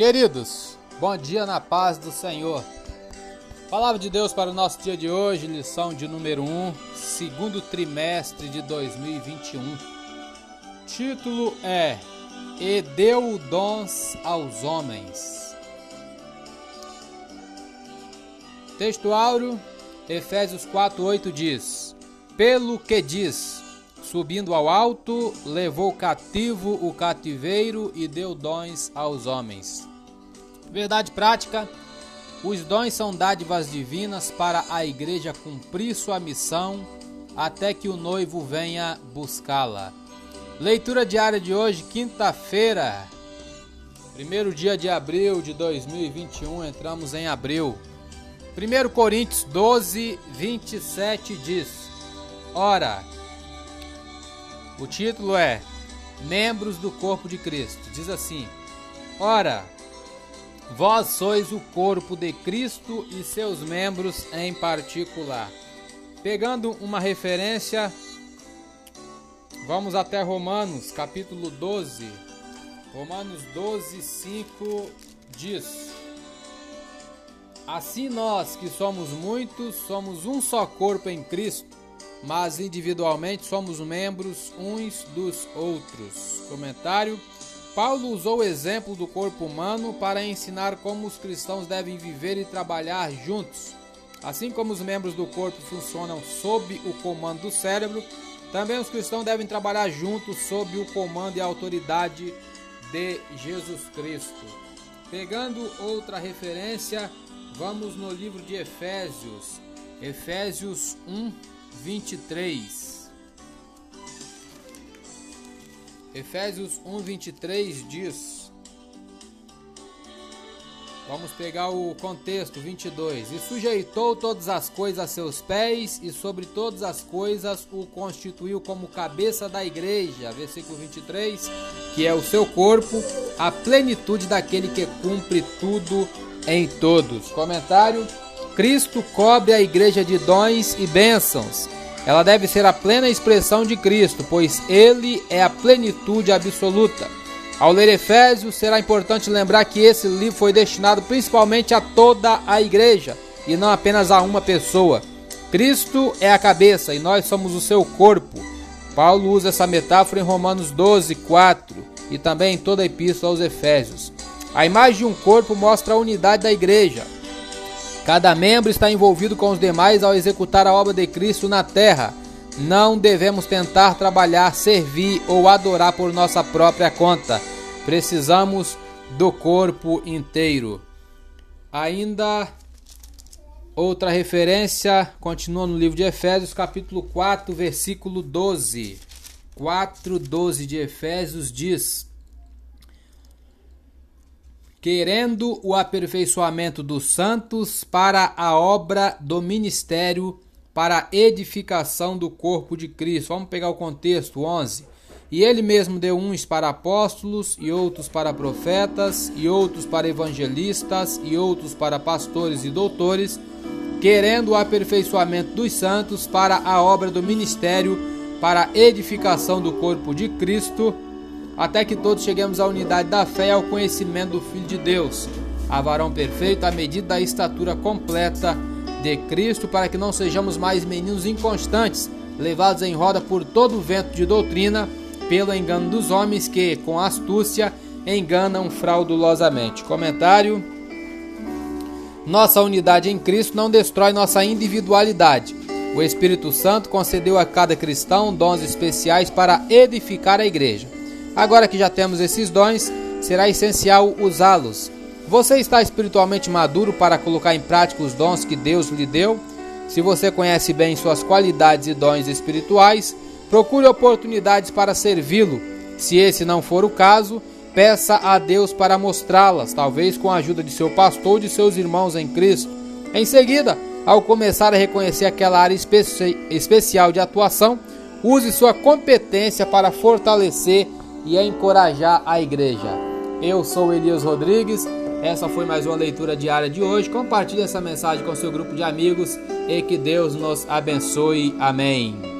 Queridos, bom dia na paz do Senhor. Palavra de Deus para o nosso dia de hoje, lição de número 1, segundo trimestre de 2021. Título é E deu dons aos homens. Texto áureo, Efésios 4:8 diz: Pelo que diz, subindo ao alto, levou cativo o cativeiro e deu dons aos homens. Verdade prática: os dons são dádivas divinas para a igreja cumprir sua missão até que o noivo venha buscá-la. Leitura diária de hoje, quinta-feira, primeiro dia de abril de 2021, entramos em abril. 1 Coríntios 12, 27 diz: Ora, o título é Membros do Corpo de Cristo. Diz assim: Ora, Vós sois o corpo de Cristo e seus membros em particular. Pegando uma referência, vamos até Romanos, capítulo 12. Romanos 12, 5 diz: Assim nós que somos muitos, somos um só corpo em Cristo, mas individualmente somos membros uns dos outros. Comentário Paulo usou o exemplo do corpo humano para ensinar como os cristãos devem viver e trabalhar juntos. Assim como os membros do corpo funcionam sob o comando do cérebro, também os cristãos devem trabalhar juntos sob o comando e autoridade de Jesus Cristo. Pegando outra referência, vamos no livro de Efésios, Efésios 1, 23. Efésios 1:23 diz: Vamos pegar o contexto 22. E sujeitou todas as coisas a seus pés, e sobre todas as coisas o constituiu como cabeça da igreja. Versículo 23, que é o seu corpo, a plenitude daquele que cumpre tudo em todos. Comentário: Cristo cobre a igreja de dons e bênçãos ela deve ser a plena expressão de Cristo, pois Ele é a plenitude absoluta. Ao ler Efésios, será importante lembrar que esse livro foi destinado principalmente a toda a igreja e não apenas a uma pessoa. Cristo é a cabeça e nós somos o seu corpo. Paulo usa essa metáfora em Romanos 12, 4 e também em toda a epístola aos Efésios. A imagem de um corpo mostra a unidade da igreja. Cada membro está envolvido com os demais ao executar a obra de Cristo na terra. Não devemos tentar trabalhar, servir ou adorar por nossa própria conta. Precisamos do corpo inteiro. Ainda outra referência continua no livro de Efésios, capítulo 4, versículo 12. 4:12 de Efésios diz: querendo o aperfeiçoamento dos santos para a obra do ministério, para a edificação do corpo de Cristo. Vamos pegar o contexto 11. E ele mesmo deu uns para apóstolos, e outros para profetas, e outros para evangelistas, e outros para pastores e doutores, querendo o aperfeiçoamento dos santos para a obra do ministério, para a edificação do corpo de Cristo até que todos cheguemos à unidade da fé e ao conhecimento do Filho de Deus, a varão perfeito à medida da estatura completa de Cristo, para que não sejamos mais meninos inconstantes, levados em roda por todo o vento de doutrina, pelo engano dos homens que, com astúcia, enganam fraudulosamente. Comentário: Nossa unidade em Cristo não destrói nossa individualidade. O Espírito Santo concedeu a cada cristão dons especiais para edificar a igreja. Agora que já temos esses dons, será essencial usá-los. Você está espiritualmente maduro para colocar em prática os dons que Deus lhe deu? Se você conhece bem suas qualidades e dons espirituais, procure oportunidades para servi-lo. Se esse não for o caso, peça a Deus para mostrá-las, talvez com a ajuda de seu pastor ou de seus irmãos em Cristo. Em seguida, ao começar a reconhecer aquela área especi especial de atuação, use sua competência para fortalecer e a encorajar a igreja. Eu sou Elias Rodrigues. Essa foi mais uma leitura diária de hoje. Compartilhe essa mensagem com seu grupo de amigos e que Deus nos abençoe. Amém.